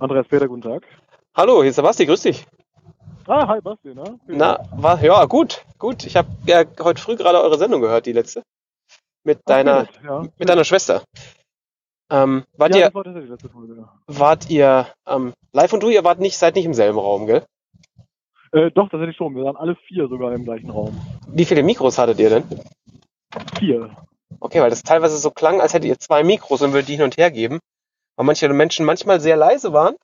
Andreas Peter, guten Tag. Hallo, hier ist der Basti, grüß dich. Ah, hi Basti, ne? Na, war, ja, gut, gut. Ich habe ja heute früh gerade eure Sendung gehört, die letzte. Mit deiner, Ach, ja. mit deiner Schwester. Ähm, wart ja, ihr, war Folge. wart ihr ähm, live und du, ihr wart nicht, seid nicht im selben Raum, gell? Äh, doch, tatsächlich schon. Wir waren alle vier sogar im gleichen Raum. Wie viele Mikros hattet ihr denn? Vier. Okay, weil das teilweise so klang, als hättet ihr zwei Mikros und würdet die hin und her geben. Weil manche Menschen manchmal sehr leise waren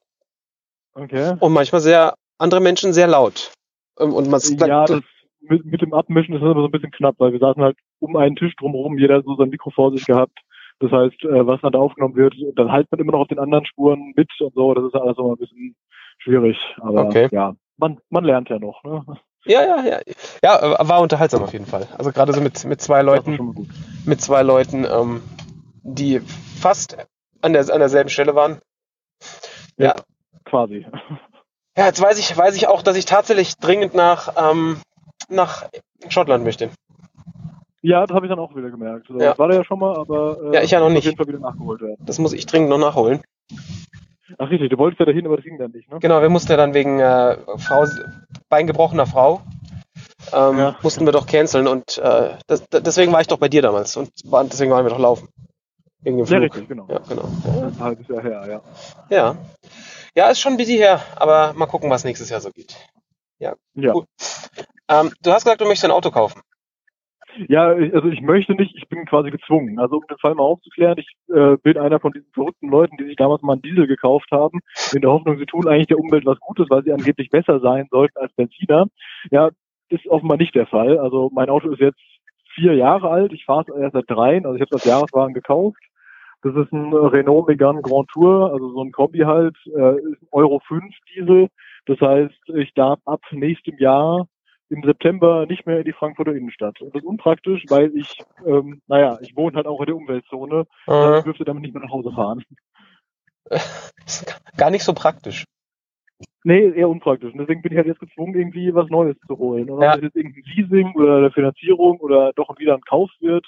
Okay. und manchmal sehr, andere Menschen sehr laut. Ähm, Und man Ja, das mit, mit dem Abmischen ist das aber so ein bisschen knapp, weil wir saßen halt um einen Tisch drumherum, jeder so sein Mikro vor sich gehabt. Das heißt, äh, was dann da aufgenommen wird, dann halt man immer noch auf den anderen Spuren mit und so. Das ist alles immer ein bisschen schwierig. Aber Okay. ja, man, man lernt ja noch. Ne? ja, ja, ja. Ja, äh, war unterhaltsam auf jeden Fall. Also gerade so mit, mit zwei Leuten. mit zwei Leuten, ähm, die fast an, der, an derselben Stelle waren. Ja. Quasi. Ja, jetzt weiß ich, weiß ich auch, dass ich tatsächlich dringend nach, ähm, nach Schottland möchte. Ja, das habe ich dann auch wieder gemerkt. Also, Ja. Ich war da ja schon mal, aber äh, Ja, ich ja noch nicht. auf jeden Fall wieder nachgeholt werden. Das muss ich dringend noch nachholen. Ach richtig, du wolltest ja dahin, aber das ging dann nicht, ne? Genau, wir mussten ja dann wegen äh, Frau, beingebrochener Frau, ähm, Ja. mussten wir doch canceln und äh, das, deswegen war ich doch bei dir damals und war, deswegen waren wir doch laufen. Wegen dem Ja, Flug. richtig, genau. Ja, genau. Ein halbes Jahr her, ja. Ja. Ja, ist schon busy her, aber mal gucken, was nächstes Jahr so geht. Ja, Cool. Ähm, du hast gesagt, du möchtest ein Auto kaufen. ja also ich möchte nicht, ich bin quasi gezwungen. Also um den Fall mal aufzuklären, ich äh, bin einer von diesen verrückten Leuten, die sich damals mal einen Diesel gekauft haben, in der Hoffnung, sie tun eigentlich der Umwelt was Gutes, weil sie angeblich besser sein sollten als Benziner. Ja, ist offenbar nicht der Fall. Also mein Auto ist jetzt vier Jahre alt, ich fahre es erst seit dreien, also ich habe als Jahreswagen gekauft. Das ist ein Renault Megane Grand Tour, also so ein Kombi halt, äh, Euro 5 Diesel. Das heißt, ich darf ab nächstem Jahr im September nicht mehr in die Frankfurter Innenstadt. Und das ist unpraktisch, weil ich, ähm, naja, ich wohne halt auch in der Umweltzone. Äh, Ich dürfte damit nicht mehr nach Hause fahren. gar nicht so praktisch. Nee, eher unpraktisch. Und deswegen bin ich halt jetzt gezwungen, irgendwie was Neues zu holen. Und ob Ja. das jetzt irgendein Leasing oder eine Finanzierung oder doch wieder ein Kauf wird,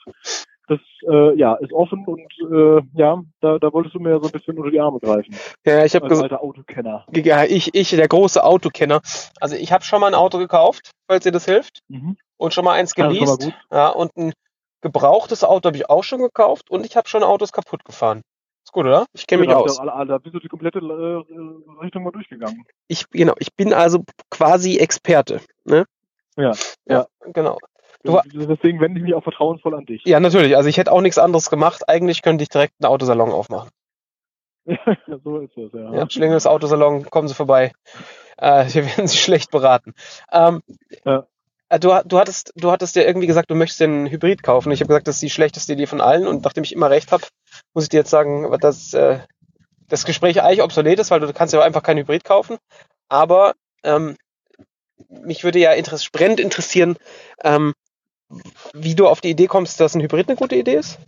das äh, ja ist offen und äh, ja, da, da wolltest du mir ja so ein bisschen unter die Arme greifen. Ja, ich habe gesagt, Autokenner. ja, ich, ich, der große Autokenner. Also ich habe schon mal ein Auto gekauft, falls dir das hilft, Mhm. und schon mal eins Ja, geleast. Ja, und ein gebrauchtes Auto habe ich auch schon gekauft und ich habe schon Autos kaputt gefahren. Ist gut, oder? Ich kenne mich Ja, aus. Da, bist du die komplette äh, Richtung mal durchgegangen. Ich, genau, ich bin also quasi Experte. Ne? Ja, Ja, genau. Du Deswegen wende ich mich auch vertrauensvoll an dich. Ja, natürlich. Also ich hätte auch nichts anderes gemacht. Eigentlich könnte ich direkt einen Autosalon aufmachen. Ja, so ist es, ja. Ja, Schlingels Autosalon, kommen Sie vorbei. Äh, hier werden Sie schlecht beraten. Ähm, Ja. äh, du, du, hattest, du hattest ja irgendwie gesagt, du möchtest dir einen Hybrid kaufen. Ich habe gesagt, das ist die schlechteste Idee von allen. Und nachdem ich immer recht habe, muss ich dir jetzt sagen, dass äh, das Gespräch eigentlich obsolet ist, weil du kannst ja einfach keinen Hybrid kaufen. Aber ähm, mich würde ja interess brennend interessieren, ähm, wie du auf die Idee kommst, dass ein Hybrid eine gute Idee ist.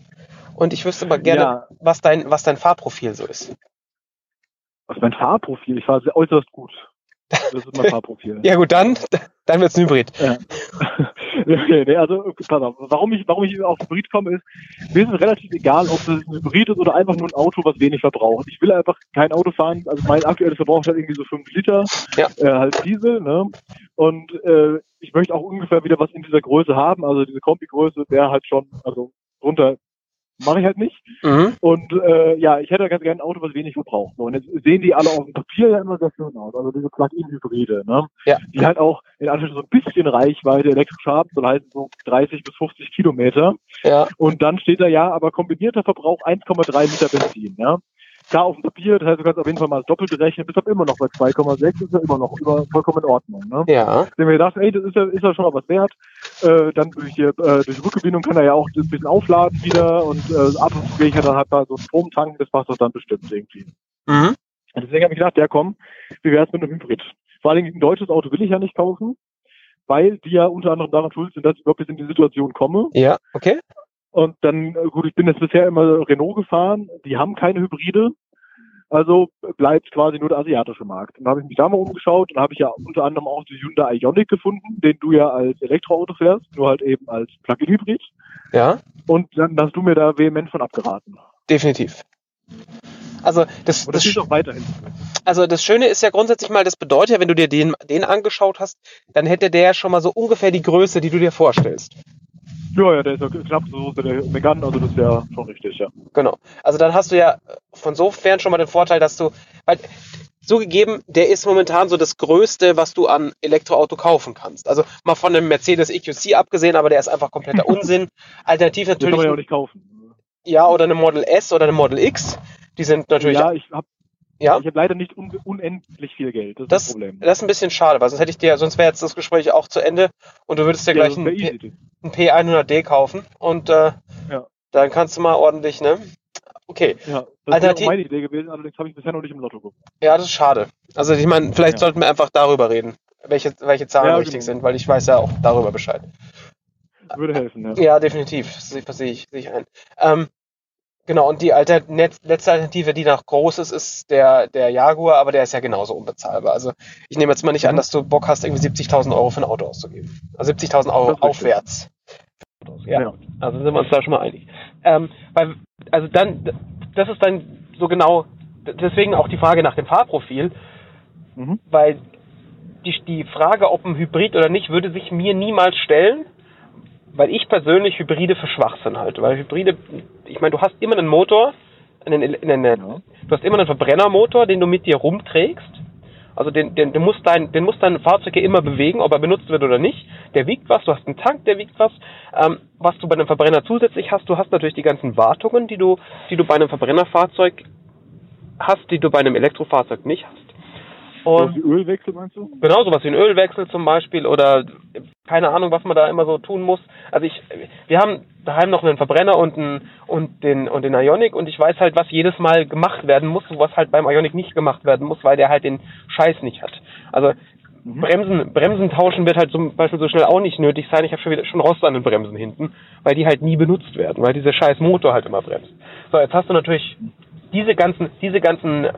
Und ich wüsste mal gerne, Ja, was, dein, was dein Fahrprofil so ist. was ist mein Fahrprofil? Ich fahre äußerst gut. Das ist mein Fahrprofil. Ja gut, dann, dann wird's ein Hybrid. Ja. okay, nee, also pass auf. Warum ich, warum ich auf Hybrid komme, ist, mir ist es relativ egal, ob das ein Hybrid ist oder einfach nur ein Auto, was wenig verbraucht. Ich will einfach kein Auto fahren. Also mein aktuelles Verbrauch ist halt irgendwie so 5 Liter, Ja. äh, halt Diesel, ne? Und äh, ich möchte auch ungefähr wieder was in dieser Größe haben. Also diese Kombi-Größe wäre halt schon, also runter mache ich halt nicht. Mhm. Und äh, ja, ich hätte ganz gerne ein Auto, was wenig verbraucht. So, und jetzt sehen die alle auf dem Papier ja immer sehr schön aus. Also diese Plug-in-Hybride, ne? Ja. Die halt auch in Anführungszeichen so ein bisschen Reichweite elektrisch haben, soll heißen so 30 bis 50 Kilometer. Ja, Und dann steht da ja, aber kombinierter Verbrauch 1,3 Liter Benzin, ja. Klar auf dem Papier, das heißt, du kannst auf jeden Fall mal das Doppelte rechnen, bist aber immer noch bei 2,6, ist ja immer noch über, vollkommen in Ordnung, ne? ja, hab mir gedacht, ey, das ist ja, ist ja schon mal was wert. Äh, dann durch, die, äh, durch Rückgewinnung kann er ja auch ein bisschen aufladen wieder und äh, ab und zu gehe ich ja dann halt mal so Strom tanken, das macht das dann bestimmt irgendwie. mhm. Und deswegen habe ich gedacht, ja komm, wie wär's mit einem Hybrid? Vor allen Dingen ein deutsches Auto will ich ja nicht kaufen, weil die ja unter anderem daran schuld sind, dass ich überhaupt jetzt in die Situation komme. ja, okay. Und dann, gut, ich bin jetzt bisher immer Renault gefahren, die haben keine Hybride. Also bleibt quasi nur der asiatische Markt. Und da habe ich mich da mal umgeschaut und habe ich ja unter anderem auch die Hyundai Ioniq gefunden, den du ja als Elektroauto fährst, nur halt eben als Plug-in-Hybrid. Ja, Und dann hast du mir da vehement von abgeraten. definitiv. Also das, Und das das, ist auch weiterhin. also das Schöne ist ja grundsätzlich mal, das bedeutet ja, wenn du dir den, den angeschaut hast, dann hätte der ja schon mal so ungefähr die Größe, die du dir vorstellst. Ja, ja, der ist ja knapp so der Megane, also das ja schon richtig, ja. Genau. Also dann hast du ja von sofern schon mal den Vorteil, dass du, weil zugegeben, der ist momentan so das Größte, was du an Elektroauto kaufen kannst. Also mal von einem Mercedes EQC abgesehen, aber der ist einfach kompletter Unsinn. Alternativ Das kann natürlich, man ja auch nicht kaufen. ja, oder eine Model S oder eine Model X. Die sind natürlich, Ja, ich habe ja, ich hab leider nicht un unendlich viel Geld. Das ist das, das Problem. das ist ein bisschen schade, weil sonst hätte ich dir, sonst wäre jetzt das Gespräch auch zu Ende und du würdest dir gleich das ein, wär P- easy. ein P100D kaufen und äh, Ja. dann kannst du mal ordentlich, ne? Okay. Ja, das wäre Alternativ- auch meine Idee gewesen, allerdings habe ich bisher noch nicht im Lotto geguckt. Ja, das ist schade. Also ich meine, vielleicht Ja. sollten wir einfach darüber reden, welche, welche Zahlen Ja, richtig genau. sind, weil ich weiß ja auch darüber Bescheid. Würde helfen, ja. Ja, definitiv. Das sehe sehe ich, sehe ich ein. Ähm, genau, und die Alter, letzte Alternative, die noch groß ist, ist der, der Jaguar, aber der ist ja genauso unbezahlbar. Also ich nehme jetzt mal nicht an, Mhm. dass du Bock hast, irgendwie 70.000 Euro für ein Auto auszugeben. Also 70.000 Euro aufwärts. Ja. Ja. Also sind wir uns da schon mal einig. Ähm, weil, also dann, das ist dann so genau, deswegen auch die Frage nach dem Fahrprofil, Mhm. weil die, die Frage, ob ein Hybrid oder nicht, würde sich mir niemals stellen, weil ich persönlich Hybride für Schwachsinn halte. Weil Hybride, ich meine, du hast immer einen Motor, einen, einen, einen, Ja. du hast immer einen Verbrennermotor, den du mit dir rumträgst. Also den, den, den, muss dein, den muss dein Fahrzeug ja immer bewegen, ob er benutzt wird oder nicht. Der wiegt was, du hast einen Tank, der wiegt was. Ähm, was du bei einem Verbrenner zusätzlich hast, du hast natürlich die ganzen Wartungen, die du, die du bei einem Verbrennerfahrzeug hast, die du bei einem Elektrofahrzeug nicht hast. Und die Ölwechsel meinst du? Genau, sowas wie ein Ölwechsel zum Beispiel oder keine Ahnung, was man da immer so tun muss. Also ich, wir haben daheim noch einen Verbrenner und, einen, und, den, und den Ionic und ich weiß halt, was jedes Mal gemacht werden muss, was halt beim Ionic nicht gemacht werden muss, weil der halt den Scheiß nicht hat. Also Mhm. Bremsen, Bremsen tauschen wird halt zum Beispiel so schnell auch nicht nötig sein. Ich habe schon wieder schon Rost an den Bremsen hinten, weil die halt nie benutzt werden, weil dieser scheiß Motor halt immer bremst. So, jetzt hast du natürlich diese ganzen, diese ganzen,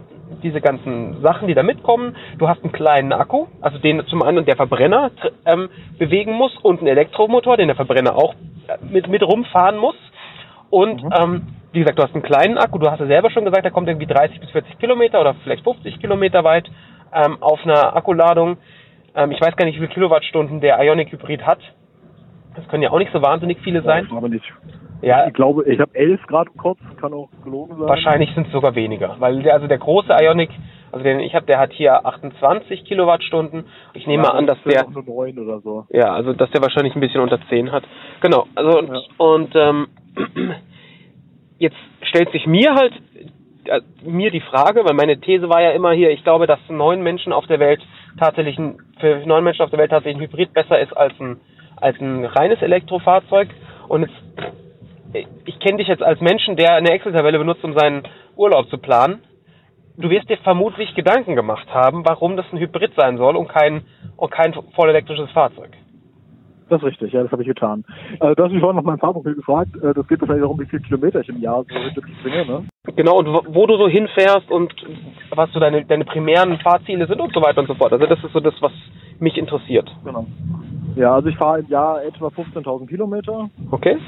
diese ganzen Sachen, die da mitkommen. Du hast einen kleinen Akku, also den zum einen der Verbrenner ähm, bewegen muss und einen Elektromotor, den der Verbrenner auch äh, mit, mit rumfahren muss. Und Mhm. ähm, wie gesagt, du hast einen kleinen Akku, du hast ja selber schon gesagt, der kommt irgendwie 30 bis 40 Kilometer oder vielleicht 50 Kilometer weit ähm, auf einer Akkuladung. Ähm, ich weiß gar nicht, wie viele Kilowattstunden der Ionic Hybrid hat. Das können ja auch nicht so wahnsinnig viele sein. Aber nicht. Ja, Ich glaube, ich habe 11 Grad im Kopf, kann auch gelogen sein. Wahrscheinlich sind es sogar weniger, weil der, also der große Ionic, also den ich habe, der hat hier 28 Kilowattstunden. Ich nehme Ja, mal an, dass das der, Nur 9 oder so. ja, also dass der wahrscheinlich ein bisschen unter 10 hat. Genau, also und, Ja. und ähm, jetzt stellt sich mir halt äh, mir die Frage, weil meine These war ja immer hier, ich glaube, dass neun Menschen auf der Welt tatsächlich ein, für neun Menschen auf der Welt tatsächlich ein Hybrid besser ist als ein als ein reines Elektrofahrzeug. Und jetzt, ich kenne dich jetzt als Menschen, der eine Excel-Tabelle benutzt, um seinen Urlaub zu planen. Du wirst dir vermutlich Gedanken gemacht haben, warum das ein Hybrid sein soll und kein und kein vollelektrisches Fahrzeug. Das ist richtig, ja, das habe ich getan. Äh, du hast mich vorhin nach meinem Fahrprofil gefragt. Äh, das geht wahrscheinlich darum, wie viel Kilometer ich im Jahr so wirklich bringe, ne? Genau, und wo, wo du so hinfährst und was so deine, deine primären Fahrziele sind und so weiter und so fort. Also das ist so das, was mich interessiert. Genau. Ja, also ich fahre im Jahr etwa 15.000 Kilometer. Okay?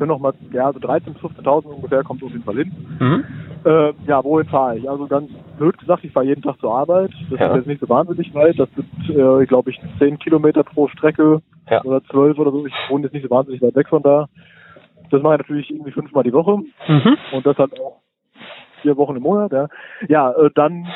Können noch mal, ja, so 13.000 bis 15.000 ungefähr kommt auf jeden Fall hin. Mhm. Äh, ja, wohin fahre ich? Also ganz blöd gesagt, ich fahre jeden Tag zur Arbeit. Das Ja. ist jetzt nicht so wahnsinnig weit. Das sind, äh, glaube ich, 10 Kilometer pro Strecke Ja. oder 12 oder so. Ich wohne jetzt nicht so wahnsinnig weit weg von da. Das mache ich natürlich irgendwie fünfmal die Woche Mhm. und das halt auch vier Wochen im Monat. Ja, ja äh, dann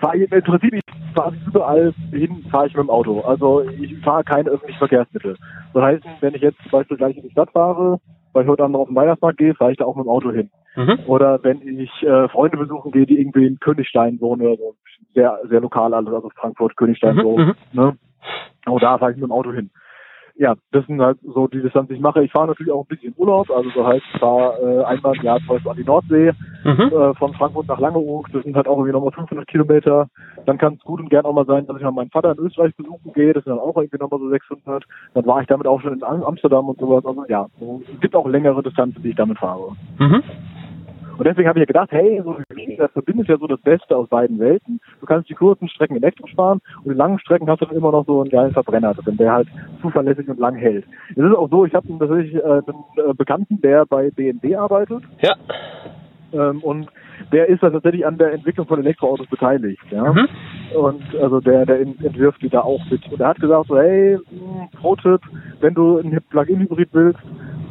fahre ich im Prinzip ich fahre überall hin, fahre ich mit dem Auto. Also ich fahre keine öffentlichen Verkehrsmittel. Das heißt, wenn ich jetzt zum Beispiel gleich in die Stadt fahre, weil ich heute Abend noch auf den Weihnachtsmarkt gehe, fahre ich da auch mit dem Auto hin. Mhm. Oder wenn ich äh, Freunde besuchen gehe, die irgendwie in Königstein wohnen oder so, sehr, sehr lokal alles, also Frankfurt, Königstein Mhm, so, mhm. ne? Und da fahre ich mit dem Auto hin. Ja, das sind halt so die Distanz, die ich mache. Ich fahre natürlich auch ein bisschen Urlaub, also so heißt, ich fahre äh, einmal im Jahr zum Beispiel an die Nordsee, Mhm. äh, von Frankfurt nach Langeoog, das sind halt auch irgendwie nochmal 500 Kilometer. Dann kann es gut und gern auch mal sein, dass ich mal meinen Vater in Österreich besuchen gehe, das sind dann auch irgendwie nochmal so 600. Dann war ich damit auch schon in Am- Amsterdam und sowas. Also ja, so, es gibt auch längere Distanzen, die ich damit fahre. Mhm. Und deswegen habe ich ja gedacht, hey, so Hybrid, das verbindet ja so das Beste aus beiden Welten. Du kannst die kurzen Strecken elektrisch fahren und die langen Strecken hast du dann immer noch so einen geilen Verbrenner drin, der halt zuverlässig und lang hält. Es ist auch so, ich habe tatsächlich äh, einen äh, Bekannten, der bei BMW arbeitet Ja. ähm, und der ist da tatsächlich an der Entwicklung von Elektroautos beteiligt. Ja? Mhm. Und also der, der entwirft die da auch mit. Und er hat gesagt so, hey, mh, Pro-Tipp, wenn du ein Plug-in-Hybrid willst,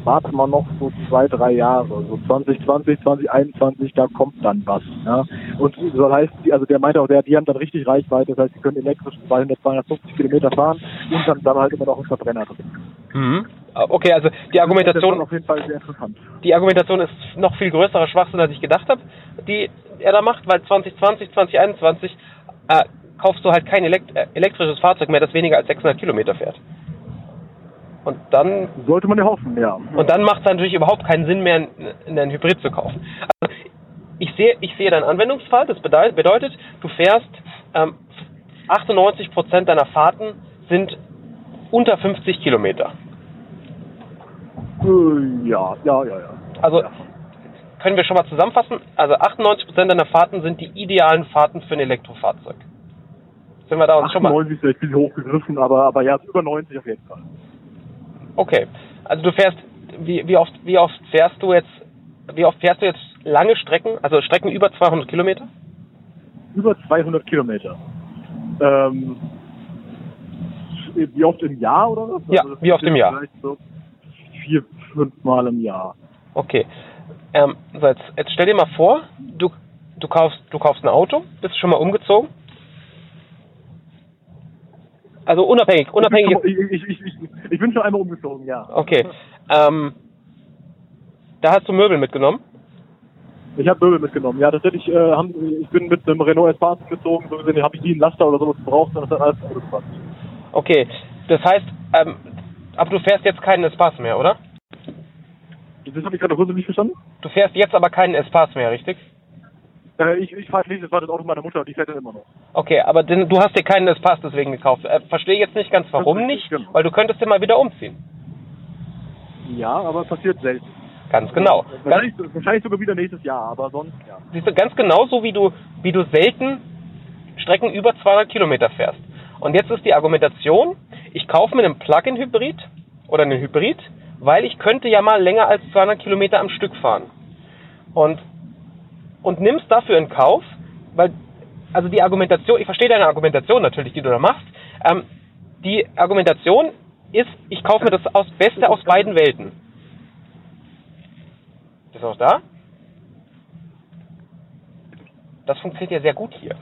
warte mal noch so zwei, drei Jahre. So 2020, 2021, da kommt dann was. Ja? Und so heißt, die, also der meinte auch, der, die haben dann richtig Reichweite, das heißt, die können elektrisch 200, 250 Kilometer fahren und dann, dann halt immer noch einen Verbrenner drin. Mhm. Okay, also die Argumentation, auf jeden Fall sehr interessant. die Argumentation ist noch viel größerer Schwachsinn, als ich gedacht habe, die er da macht, weil 2020, 2021 äh, kaufst du halt kein elekt äh, elektrisches Fahrzeug mehr, das weniger als 600 Kilometer fährt. Und dann Sollte man ja hoffen, ja. Und dann macht es natürlich überhaupt keinen Sinn mehr, einen Hybrid zu kaufen. Also ich sehe, ich sehe deinen Anwendungsfall. Das bedeu- bedeutet, du fährst ähm, 98 Prozent deiner Fahrten sind unter 50 Kilometer. Äh, ja, ja, ja, ja. Also können wir schon mal zusammenfassen. Also 98 Prozent deiner Fahrten sind die idealen Fahrten für ein Elektrofahrzeug. Sind wir da uns schon mal? 98 ist bisschen hochgegriffen, aber, aber ja, über 90 auf jeden Fall. Okay. Also du fährst, wie, wie oft, wie oft fährst du jetzt, wie oft fährst du jetzt lange Strecken, also Strecken über 200 Kilometer? Über 200 Kilometer. Ähm, wie oft im Jahr oder was? Ja, das wie oft im Jahr? So vier, fünf Mal im Jahr. Okay. Ähm, jetzt, stell dir mal vor, du, du kaufst, du kaufst ein Auto, bist schon mal umgezogen. Also unabhängig, unabhängig. Ich, ich, ich, ich, ich, ich bin schon einmal umgezogen, ja. Okay. Ähm, da hast du Möbel mitgenommen. Ich habe Möbel mitgenommen. Ja, tatsächlich, äh, haben, ich bin mit einem Renault Espace gezogen, so gesehen habe ich nie einen Laster oder sowas gebraucht, sondern das hat alles Auto gepasst. Okay. Das heißt, ähm, aber du fährst jetzt keinen Espace mehr, oder? Das habe ich gerade kurz nicht verstanden. Du fährst jetzt aber keinen Espace mehr, richtig? Äh, ich ich fahre nicht, das war das Auto meiner Mutter, die fährt dann immer noch. Okay, aber denn, du hast dir keinen Espace deswegen gekauft. Äh, Verstehe jetzt nicht ganz, warum nicht, genau. weil du könntest dir mal wieder umziehen. Ja, aber passiert selten. Ganz genau. Ganz, Wahrscheinlich, wahrscheinlich sogar wieder nächstes Jahr, aber sonst ja. siehst du, ganz genauso wie du, wie du selten Strecken über 200 Kilometer fährst. Und jetzt ist die Argumentation, ich kaufe mir einen Plug-in-Hybrid oder einen Hybrid, weil ich könnte ja mal länger als 200 Kilometer am Stück fahren. Und, und nimmst dafür in Kauf, weil, also die Argumentation, ich verstehe deine Argumentation natürlich, die du da machst, ähm, die Argumentation ist, ich kaufe mir das aus, Beste aus beiden Welten. Bist du noch da? Das funktioniert ja sehr gut hier.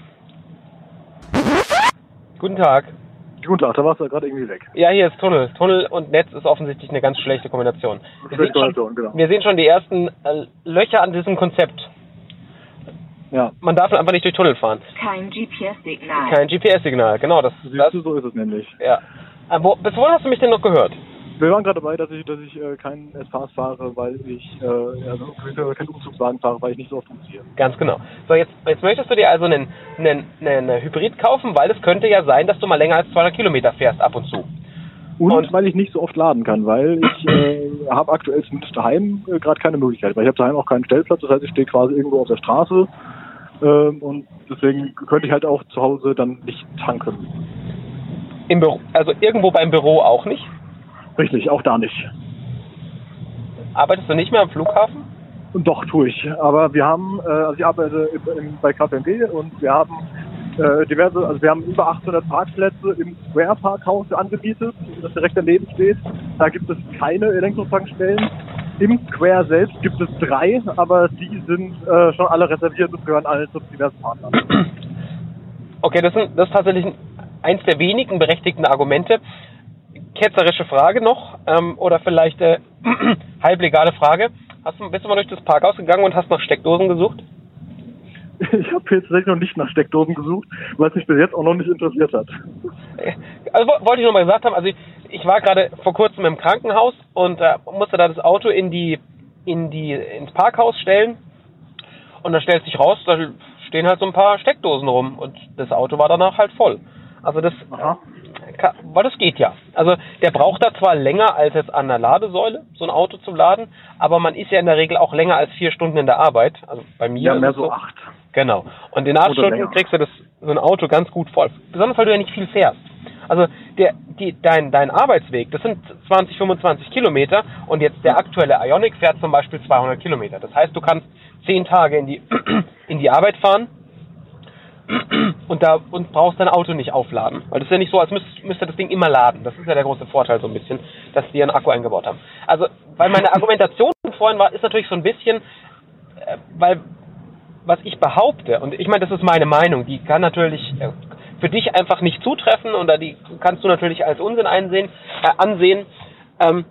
Guten Tag. Guten Tag, da warst du gerade irgendwie weg. Ja, hier ist Tunnel. Tunnel und Netz ist offensichtlich eine ganz schlechte Kombination. Wir, sehen schon, genau. wir sehen schon die ersten äh, Löcher an diesem Konzept. Ja, Man darf einfach nicht durch Tunnel fahren. Kein GPS-Signal. Kein GPS-Signal, genau. Das, siehst das du, so ist es nämlich. ja. Äh, wo, bis wohin hast du mich denn noch gehört? Wir waren gerade dabei, dass ich, dass ich äh, keinen S-Pass fahre, weil ich, äh, also keinen Umzugswagen fahre, weil ich nicht so oft umziehe. Ganz genau. So, jetzt, jetzt möchtest du dir also einen, einen, einen Hybrid kaufen, weil es könnte ja sein, dass du mal länger als 200 Kilometer fährst ab und zu. Und, Und- weil ich nicht so oft laden kann, weil ich äh, habe aktuell zumindest daheim äh, gerade keine Möglichkeit, weil ich habe daheim auch keinen Stellplatz, das heißt, ich stehe quasi irgendwo auf der Straße ähm, und deswegen könnte ich halt auch zu Hause dann nicht tanken. Im Büro, also irgendwo beim Büro auch nicht. Richtig, auch da nicht. Arbeitest du nicht mehr am Flughafen? Und doch tue ich. Aber wir haben, äh, also ich arbeite im, im, bei KPMG und wir haben äh, diverse, also wir haben über 800 Parkplätze im Square Parkhaus angemietet, das direkt daneben steht. Da gibt es keine Elektrotankstellen. Im Square selbst gibt es drei, aber die sind äh, schon alle reserviert und gehören alle zu diversen Partnern. Okay, das, sind, das ist tatsächlich eins der wenigen berechtigten Argumente. Ketzerische Frage noch, ähm, oder vielleicht äh, halblegale Frage. Hast du, bist du mal durch das Parkhaus gegangen und hast nach Steckdosen gesucht? Ich habe jetzt tatsächlich noch nicht nach Steckdosen gesucht, weil es mich bis jetzt auch noch nicht interessiert hat. Also wo- wollte ich noch mal gesagt haben, also ich, ich war gerade vor kurzem im Krankenhaus und äh, musste da das Auto in die, in die, ins Parkhaus stellen. Und dann stellt sich raus, da stehen halt so ein paar Steckdosen rum und das Auto war danach halt voll. Also das, Aha. Ka- weil das geht ja. Also der braucht da zwar länger als jetzt an der Ladesäule, so ein Auto zum Laden, aber man ist ja in der Regel auch länger als vier Stunden in der Arbeit. Also bei mir Ja, mehr so acht. Genau. Und in acht Oder Stunden länger. kriegst du das, so ein Auto ganz gut voll. Besonders weil du ja nicht viel fährst. Also der, die, dein, dein Arbeitsweg, das sind 20, 25 Kilometer und jetzt der aktuelle Ionic fährt zum Beispiel 200 Kilometer. Das heißt, du kannst zehn Tage in die, in die Arbeit fahren und da und brauchst dein Auto nicht aufladen. Weil das ist ja nicht so, als müsste, müsste das Ding immer laden. Das ist ja der große Vorteil so ein bisschen, dass die einen Akku eingebaut haben. Also, weil meine Argumentation vorhin war, ist natürlich so ein bisschen, äh, weil was ich behaupte, und ich meine, das ist meine Meinung, die kann natürlich äh, für dich einfach nicht zutreffen oder die kannst du natürlich als Unsinn einsehen, äh, ansehen. Ähm,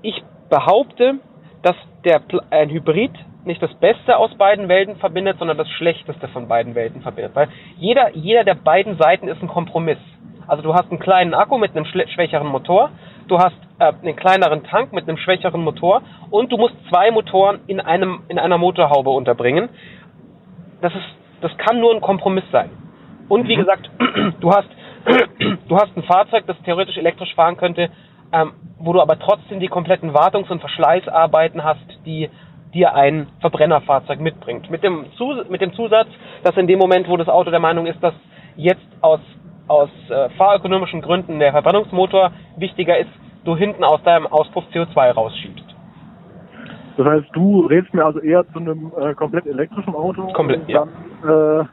ich behaupte, dass der ein Hybrid nicht das Beste aus beiden Welten verbindet, sondern das Schlechteste von beiden Welten verbindet. Weil jeder, jeder der beiden Seiten ist ein Kompromiss. Also du hast einen kleinen Akku mit einem schwächeren Motor, du hast äh, einen kleineren Tank mit einem schwächeren Motor und du musst zwei Motoren in einem in einer Motorhaube unterbringen. Das ist das kann nur ein Kompromiss sein. Und wie gesagt, du hast du hast ein Fahrzeug, das theoretisch elektrisch fahren könnte, ähm, wo du aber trotzdem die kompletten Wartungs- und Verschleißarbeiten hast, die dir ein Verbrennerfahrzeug mitbringt. Mit dem, Zus mit dem Zusatz, dass in dem Moment, wo das Auto der Meinung ist, dass jetzt aus, aus äh, fahrökonomischen Gründen der Verbrennungsmotor wichtiger ist, du hinten aus deinem Auspuff CO2 rausschiebst. Das heißt, du rätst mir also eher zu einem äh, komplett elektrischen Auto Komplett, und ja. dann, äh,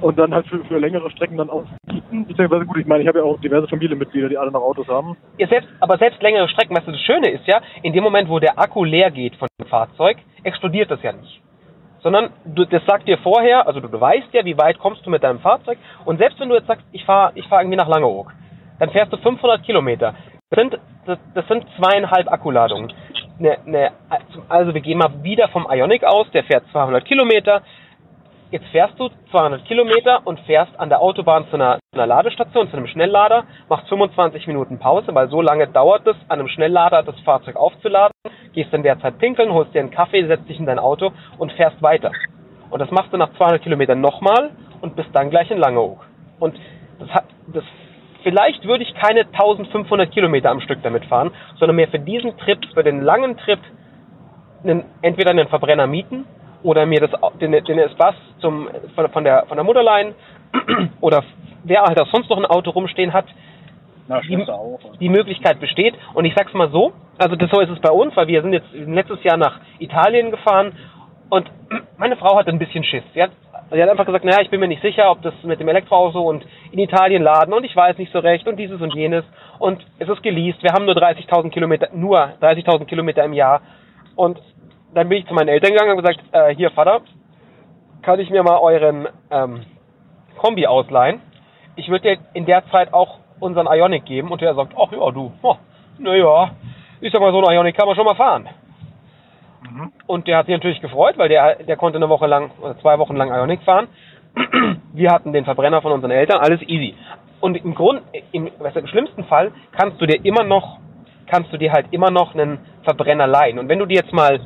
und dann halt für, für längere Strecken dann ausbieten. Beziehungsweise gut, ich meine, ich habe ja auch diverse Familienmitglieder, die alle noch Autos haben. Ja, selbst, aber selbst längere Strecken, weißt du, das Schöne ist ja, in dem Moment, wo der Akku leer geht von Fahrzeug, explodiert das ja nicht. Sondern du, das sagt dir vorher, also du, du weißt ja, wie weit kommst du mit deinem Fahrzeug. Und selbst wenn du jetzt sagst, ich fahre ich fahr irgendwie nach Langeoog, dann fährst du 500 Kilometer. Das sind, das, das sind zweieinhalb Akkuladungen. Ne, ne, also wir gehen mal wieder vom Ionic aus, der fährt 200 Kilometer. Jetzt fährst du 200 Kilometer und fährst an der Autobahn zu einer, einer Ladestation, zu einem Schnelllader, machst 25 Minuten Pause, weil so lange dauert es, an einem Schnelllader das Fahrzeug aufzuladen, gehst in der Zeit pinkeln, holst dir einen Kaffee, setzt dich in dein Auto und fährst weiter. Und das machst du nach 200 Kilometern nochmal und bist dann gleich in Langeoog. Und das hat, das, vielleicht würde ich keine 1500 Kilometer am Stück damit fahren, sondern mehr für diesen Trip, für den langen Trip, einen, entweder einen Verbrenner mieten oder mir das, den, den Espace zum, von, von, der, von der Mutterline oder wer halt auch sonst noch ein Auto rumstehen hat, Na, die, auch. die Möglichkeit besteht. Und ich sag's mal so, also das so ist es bei uns, weil wir sind jetzt letztes Jahr nach Italien gefahren und meine Frau hatte ein bisschen Schiss. Sie hat, sie hat einfach gesagt, naja, ich bin mir nicht sicher, ob das mit dem Elektroauto und in Italien laden und ich weiß nicht so recht und dieses und jenes und es ist geleast. Wir haben nur 30.000 Kilometer, nur 30.000 Kilometer im Jahr und dann bin ich zu meinen Eltern gegangen und gesagt, äh, hier Vater, kann ich mir mal euren ähm, Kombi ausleihen? Ich würde dir in der Zeit auch unseren Ionic geben und der sagt, ach ja, du, oh, naja, ich sag mal, so ein Ionic kann man schon mal fahren. Und der hat sich natürlich gefreut, weil der, der konnte eine Woche lang oder zwei Wochen lang Ionic fahren. Wir hatten den Verbrenner von unseren Eltern, alles easy. Und im Grund, im, weißt du, im schlimmsten Fall kannst du dir immer noch, kannst du dir halt immer noch einen Verbrenner leihen. Und wenn du dir jetzt mal,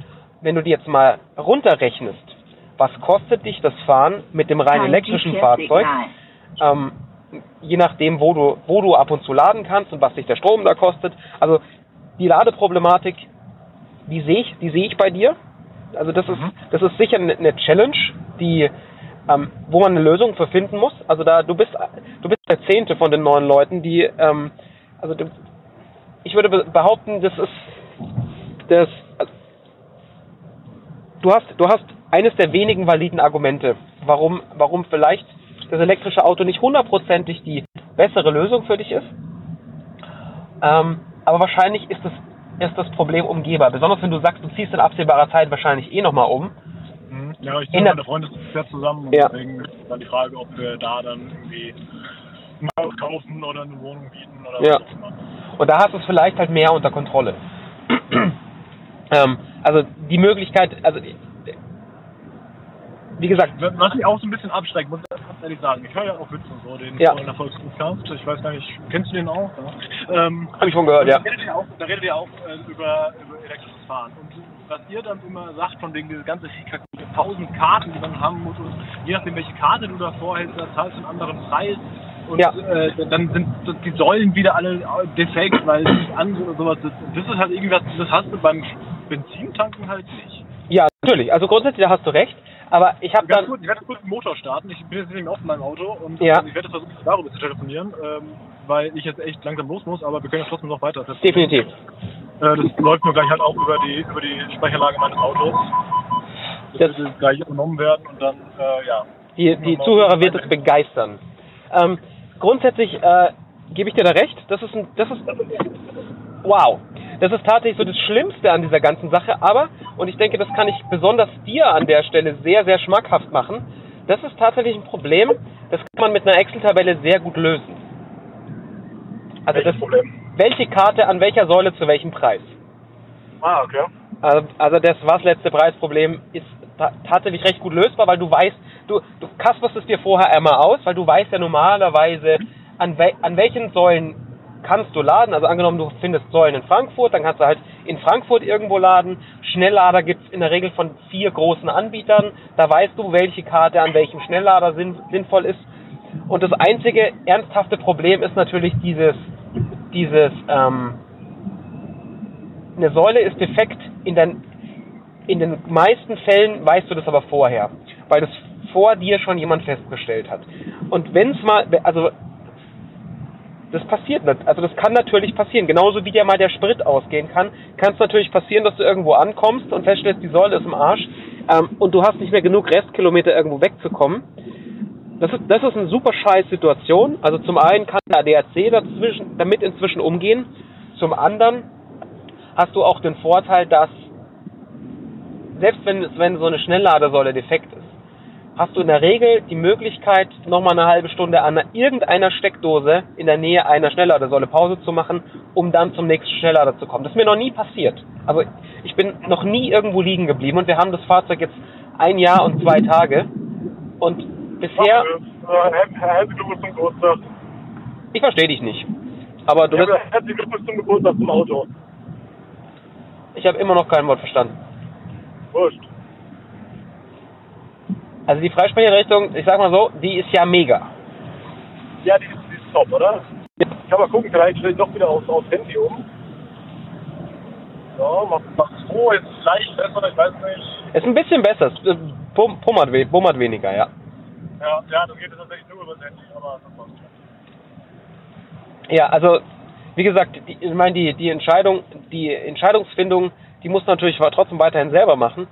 wenn du dir jetzt mal runterrechnest, was kostet dich das Fahren mit dem rein elektrischen. Fahrzeug, ähm, je nachdem, wo du, wo du ab und zu laden kannst und was sich der Strom da kostet. Also die Ladeproblematik, die sehe ich, die sehe ich bei dir. Also das ist, das ist sicher eine Challenge, die, ähm, wo man eine Lösung für finden muss. Also da, du bist, du bist der Zehnte von den neun Leuten, die, ähm, also ich würde be- behaupten, das ist, das, du hast, du hast eines der wenigen validen Argumente, warum, warum vielleicht das elektrische Auto nicht hundertprozentig die bessere Lösung für dich ist. Ähm, aber wahrscheinlich ist das, ist das Problem umgehbar. Besonders wenn du sagst, du ziehst in absehbarer Zeit wahrscheinlich eh nochmal um. Mhm. Ja, ich In bin mit der Freundin sehr zusammen und Ja. deswegen ist dann die Frage, ob wir da dann irgendwie ein Haus kaufen oder eine Wohnung mieten oder Ja. was auch immer. Und da hast du es vielleicht halt mehr unter Kontrolle. ähm, also die Möglichkeit, also wie gesagt, Was mich auch so ein bisschen abschreckt, muss ich ganz ehrlich sagen. Ich höre ja auch Witze so, den Ja. vollen Erfolgspodcast. Ich weiß gar nicht, kennst du den auch? Ja. Ähm, habe ich schon gehört, ja. Da redet ihr auch, da redet ihr auch äh, über, über elektrisches Fahren. Und was ihr dann immer sagt, von wegen diese ganze tausend Karten, die man haben muss, und je nachdem, welche Karte du da vorhältst, da zahlst du einen anderen Preis. Und Ja. äh, dann sind die Säulen wieder alle defekt, weil sie nicht an und sowas. Das, das ist halt irgendwas, das hast du beim Benzintanken halt nicht. Ja, natürlich. Also grundsätzlich, da hast du recht. Aber ich habe dann, kurz, ich werde kurz den Motor starten. Ich bin jetzt nämlich auf meinem Auto und Ja. äh, ich werde versuchen, darüber zu telefonieren. Ähm, weil ich jetzt echt langsam los muss, aber wir können ja trotzdem noch weiter. Das, äh, Definitiv. das läuft nur gleich halt auch über die über die Speicherlage meines Autos. Das, Das- wird gleich übernommen werden und dann, äh, ja. Die, die Zuhörer wird es begeistern. Ähm, grundsätzlich äh, gebe ich dir da recht. Das ist ein, das ist wow. Das ist tatsächlich so das Schlimmste an dieser ganzen Sache. Aber und ich denke, das kann ich besonders dir an der Stelle sehr sehr schmackhaft machen. Das ist tatsächlich ein Problem. Das kann man mit einer Excel-Tabelle sehr gut lösen. Also Welches das, Problem? welche Karte an welcher Säule zu welchem Preis? Ah, okay. Also also das was letzte Preisproblem ist ta tatsächlich recht gut lösbar, weil du weißt, du, du kasperst es dir vorher einmal aus, weil du weißt ja normalerweise, an, wel an welchen Säulen kannst du laden. Also angenommen, du findest Säulen in Frankfurt, dann kannst du halt in Frankfurt irgendwo laden. Schnelllader gibt es in der Regel von vier großen Anbietern. Da weißt du, welche Karte an welchem Schnelllader sinn sinnvoll ist. Und das einzige ernsthafte Problem ist natürlich dieses, dieses, ähm, eine Säule ist defekt, in, den, in den meisten Fällen weißt du das aber vorher, weil das vor dir schon jemand festgestellt hat. Und wenn es mal, also das passiert also das kann natürlich passieren, genauso wie dir mal der Sprit ausgehen kann, kann es natürlich passieren, dass du irgendwo ankommst und feststellst, die Säule ist im Arsch ähm, und du hast nicht mehr genug Restkilometer irgendwo wegzukommen. Das ist, das ist eine super scheiß Situation. Also zum einen kann der ADAC dazwischen, damit inzwischen umgehen, zum anderen hast du auch den Vorteil, dass selbst wenn, wenn so eine Schnellladesäule defekt ist, hast du in der Regel die Möglichkeit, nochmal eine halbe Stunde an irgendeiner Steckdose in der Nähe einer Schnellladesäule Pause zu machen, um dann zum nächsten Schnelllader zu kommen. Das ist mir noch nie passiert. Also ich bin noch nie irgendwo liegen geblieben und wir haben das Fahrzeug jetzt ein Jahr und zwei Tage und bisher, Herzlichen Glückwunsch zum Geburtstag. ich verstehe dich nicht, aber du bist, Herzlichen Glückwunsch zum Geburtstag zum Auto. ich habe immer noch kein Wort verstanden. Wurscht. Also die Freisprecheinrichtung, ich sag mal so, die ist ja mega. Ja, die ist, die ist top, oder? Ich kann mal gucken, vielleicht stelle ich doch wieder aufs, aufs Handy um. Ja, macht, macht froh, jetzt leicht besser, ich weiß nicht. Ist ein bisschen besser, es äh, pum- pummert, we- weniger, ja. Ja, ja, das geht jetzt tatsächlich nur über das Handy, aber das passt. Ja, also wie gesagt, die, ich meine, die, die Entscheidung, die Entscheidungsfindung, die muss natürlich trotzdem weiterhin selber machen.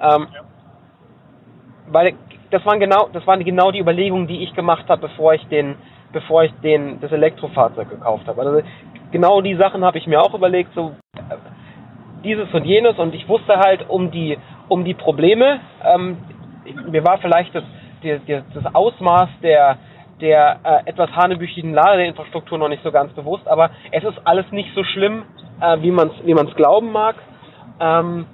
Ähm, Ja. Weil das waren genau, das waren genau die Überlegungen, die ich gemacht habe, bevor ich den, bevor ich den das Elektrofahrzeug gekauft habe. Also genau die Sachen habe ich mir auch überlegt, so äh, dieses und jenes und ich wusste halt um die um die Probleme. Ähm, mir war vielleicht das, die, das Ausmaß der der äh, etwas hanebüchigen Ladeinfrastruktur noch nicht so ganz bewusst, aber es ist alles nicht so schlimm, äh, wie man es wie man's glauben mag. Ähm,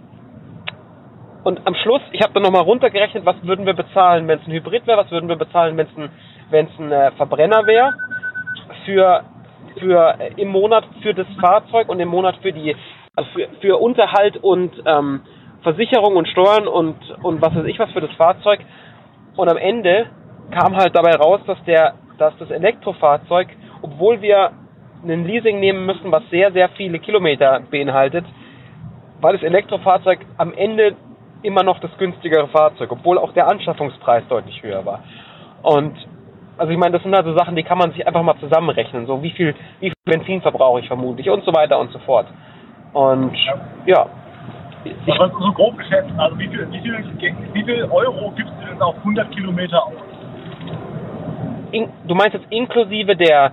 und am Schluss, ich habe dann nochmal runtergerechnet, was würden wir bezahlen, wenn es ein Hybrid wäre, was würden wir bezahlen, wenn es ein, wenn's ein äh, Verbrenner wäre, für, für äh, im Monat für das Fahrzeug und im Monat für die also für, für Unterhalt und ähm, Versicherung und Steuern und, und was weiß ich was für das Fahrzeug. Und am Ende kam halt dabei raus, dass der, dass das Elektrofahrzeug, obwohl wir einen Leasing nehmen müssen, was sehr, sehr viele Kilometer beinhaltet, war das Elektrofahrzeug am Ende immer noch das günstigere Fahrzeug, obwohl auch der Anschaffungspreis deutlich höher war. Und also ich meine, das sind also Sachen, die kann man sich einfach mal zusammenrechnen. So wie viel, wie viel Benzin verbrauche ich vermutlich und so weiter und so fort. Und ja, ich, Aber so grob geschätzt, also wie viel, wie viel, wie viel Euro gibst du denn auf 100 Kilometer aus? in, du meinst jetzt inklusive der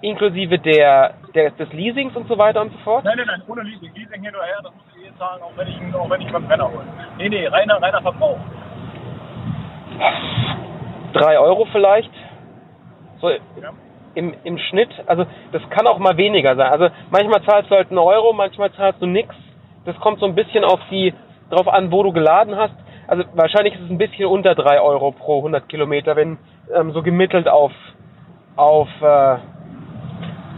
inklusive der, der des Leasings und so weiter und so fort? Nein, nein, nein, ohne Leasing. Leasing hin oder her, das muss ich eh zahlen, auch wenn ich, auch wenn ich meinen Brenner hole. Nee, nee, reiner, reiner Verbrauch. Drei Euro vielleicht. So Ja. im, im Schnitt, also das kann auch mal weniger sein. Also manchmal zahlst du halt einen Euro, manchmal zahlst du nix. Das kommt so ein bisschen auf die drauf an, wo du geladen hast. Also wahrscheinlich ist es ein bisschen unter drei Euro pro 100 Kilometer, wenn ähm, so gemittelt auf auf äh,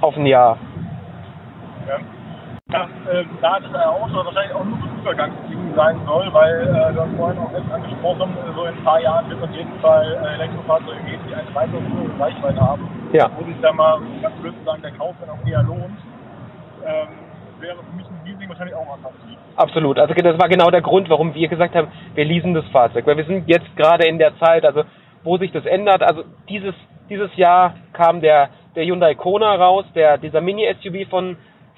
auf ein Jahr. Ja. Ja, ähm, da das Auto wahrscheinlich auch nur ein Übergangsding sein soll, weil äh, du hast vorhin auch selbst angesprochen, äh, so in ein paar Jahren wird es auf jeden Fall äh, Elektrofahrzeuge geben, die eine weitere höhere Reichweite haben. Ja. Wo sich dann mal ganz blöd sagen, der Kauf dann auch eher lohnt. Ähm, wäre für mich ein Leasing wahrscheinlich auch attraktiv. Absolut. Also das war genau der Grund, warum wir gesagt haben, wir leasen das Fahrzeug. Weil wir sind jetzt gerade in der Zeit, also wo sich das ändert. Also dieses, dieses Jahr kam der, der Hyundai Kona raus, der, dieser Mini-SUV von,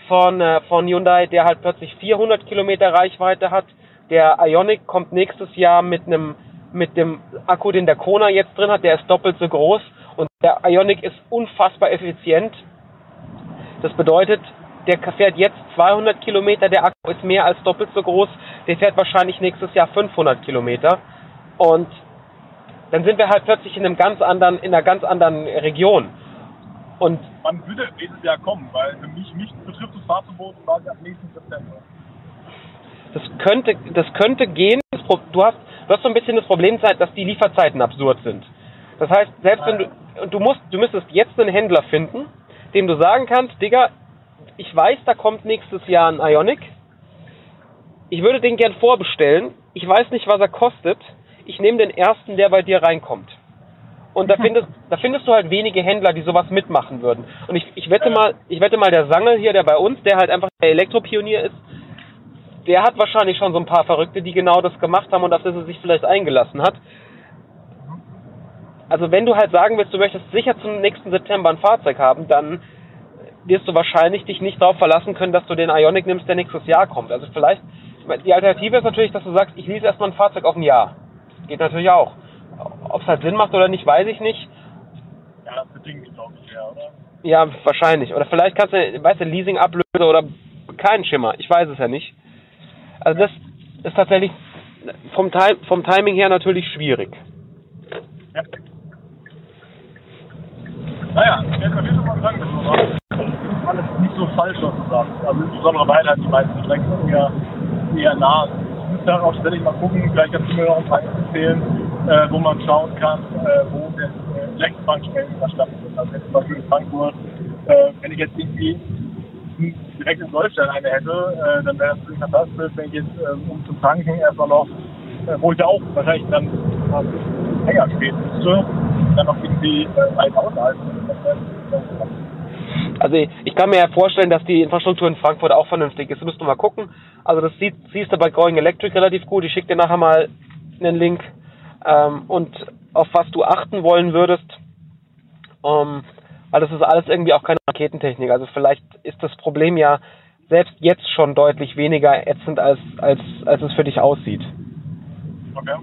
von, äh, von Hyundai, der halt plötzlich 400 Kilometer Reichweite hat. Der Ionic kommt nächstes Jahr mit einem mit dem Akku, den der Kona jetzt drin hat, der ist doppelt so groß und der Ionic ist unfassbar effizient. Das bedeutet, der fährt jetzt 200 Kilometer, der Akku ist mehr als doppelt so groß, der fährt wahrscheinlich nächstes Jahr 500 Kilometer und dann sind wir halt plötzlich in einem ganz anderen, in einer ganz anderen Region. Und Wann würde dieses Jahr kommen? Weil für mich, mich betrifft das Fahrverbot quasi ab nächsten September. das könnte, das könnte gehen. Du hast, du hast so ein bisschen das Problem, dass die Lieferzeiten absurd sind. Das heißt, selbst wenn du, du musst, du müsstest jetzt einen Händler finden, dem du sagen kannst, Digga, ich weiß, da kommt nächstes Jahr ein Ionic. Ich würde den gern vorbestellen. Ich weiß nicht, was er kostet. Ich nehme den ersten, der bei dir reinkommt. Und da findest, da findest du halt wenige Händler, die sowas mitmachen würden. Und ich, ich wette mal, ich wette mal, der Sangel hier, der bei uns, der halt einfach der Elektropionier ist, der hat wahrscheinlich schon so ein paar Verrückte, die genau das gemacht haben und auf das er sich vielleicht eingelassen hat. Also wenn du halt sagen willst, du möchtest sicher zum nächsten September ein Fahrzeug haben, dann wirst du wahrscheinlich dich nicht darauf verlassen können, dass du den Ionic nimmst, der nächstes Jahr kommt. Also vielleicht, die Alternative ist natürlich, dass du sagst, ich lease erstmal ein Fahrzeug auf ein Jahr. Geht natürlich auch. Ob es halt Sinn macht oder nicht, weiß ich nicht. Ja, das bedingt glaube ich, ja, oder? Ja, wahrscheinlich. Oder vielleicht kannst du, weißt du, Leasing ablöse oder keinen Schimmer. Ich weiß es ja nicht. Also das ist tatsächlich vom, vom Timing her natürlich schwierig. Ja. Naja, jetzt kann ich schon mal sagen, das alles nicht so falsch, was du sagst. Also insbesondere weil halt die meisten Strecken eher, eher nah sind. Ich müsste dann auch ständig mal gucken, vielleicht kannst du mir noch ein paar erzählen, äh, wo man schauen kann, äh, wo denn äh, da stattfinden. Also zum Beispiel in Frankfurt, äh, wenn ich jetzt irgendwie direkt in Deutschland eine hätte, äh, dann wäre das natürlich fantastisch, wenn ich jetzt ähm, um zu tanken erstmal noch, äh, wo ich ja auch wahrscheinlich dann länger stehen müsste, dann noch irgendwie äh, weit aushalten. Also ich, kann mir ja vorstellen, dass die Infrastruktur in Frankfurt auch vernünftig ist. Müsst du mal gucken. Also das siehst du bei Going Electric relativ gut. Ich schicke dir nachher mal einen Link. Ähm, und auf was du achten wollen würdest. Ähm, weil das ist alles irgendwie auch keine Raketentechnik. Also vielleicht ist das Problem ja selbst jetzt schon deutlich weniger ätzend, als, als, als es für dich aussieht. Okay.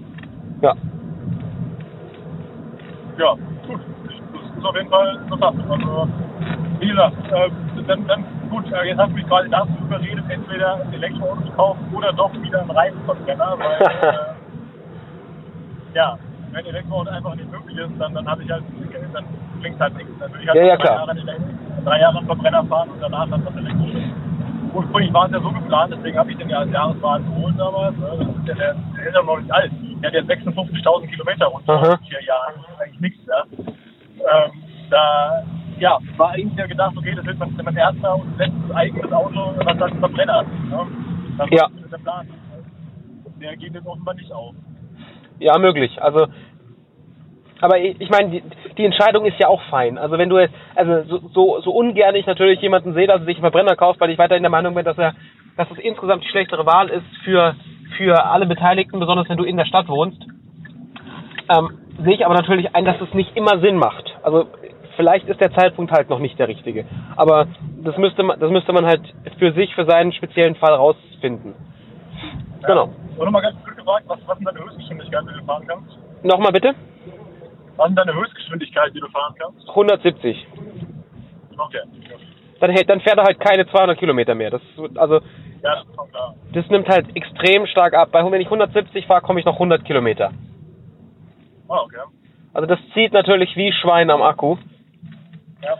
Ja. Ja, gut. Das ist auf jeden Fall interessant. Also, wie gesagt, äh, dann, dann gut, äh, jetzt hast du mich quasi dazu überredet, entweder ein Elektroauto zu kaufen oder doch wieder einen Reifenverbrenner, weil äh, ja, wenn Elektroauto einfach nicht möglich ist, dann, dann habe ich halt dann bringt halt nichts. Dann würde ich halt Ja, ja, drei, klar. Jahre einen Elekt- drei Jahre Verbrenner fahren und danach dann das elektrische. Ursprünglich war es ja so geplant, deswegen habe ich den ja als Jahreswagen geholt damals. Ne? Das ist ja der, der ist ja noch nicht alt. Der hat jetzt 56.000 Kilometer runter in vier Jahren. Das ist eigentlich nichts, ja. Ähm, da ja, war eigentlich ja gedacht, okay, das wird mein, mein erster und letztes eigenes Auto, was dann Verbrenner hat. Ne? Das Ja. war der Plan. Der geht jetzt offenbar nicht auf. Ja, möglich. Also, aber ich, meine, die, die Entscheidung ist ja auch fein. Also wenn du jetzt, also so, so, so ungern ich natürlich jemanden sehe, dass er sich einen Verbrenner kauft, weil ich weiterhin der Meinung bin, dass er, dass es insgesamt die schlechtere Wahl ist für, für alle Beteiligten, besonders wenn du in der Stadt wohnst, ähm, sehe ich aber natürlich ein, dass es nicht immer Sinn macht. Also vielleicht ist der Zeitpunkt halt noch nicht der richtige. Aber das müsste man, das müsste man halt für sich, für seinen speziellen Fall rausfinden. Genau. Und nochmal ganz blöd gefragt, was, was ist deine Höchstgeschwindigkeit, die du fahren kannst? Nochmal bitte? Was ist deine Höchstgeschwindigkeit, die du fahren kannst? 170. Okay. dann, hält, dann fährt er halt keine 200 Kilometer mehr. Das, also, Ja, das das nimmt halt extrem stark ab. Bei, wenn ich 170 fahre, komme ich noch 100 Kilometer. Ah, okay. Also das zieht natürlich wie Schwein am Akku. Ja.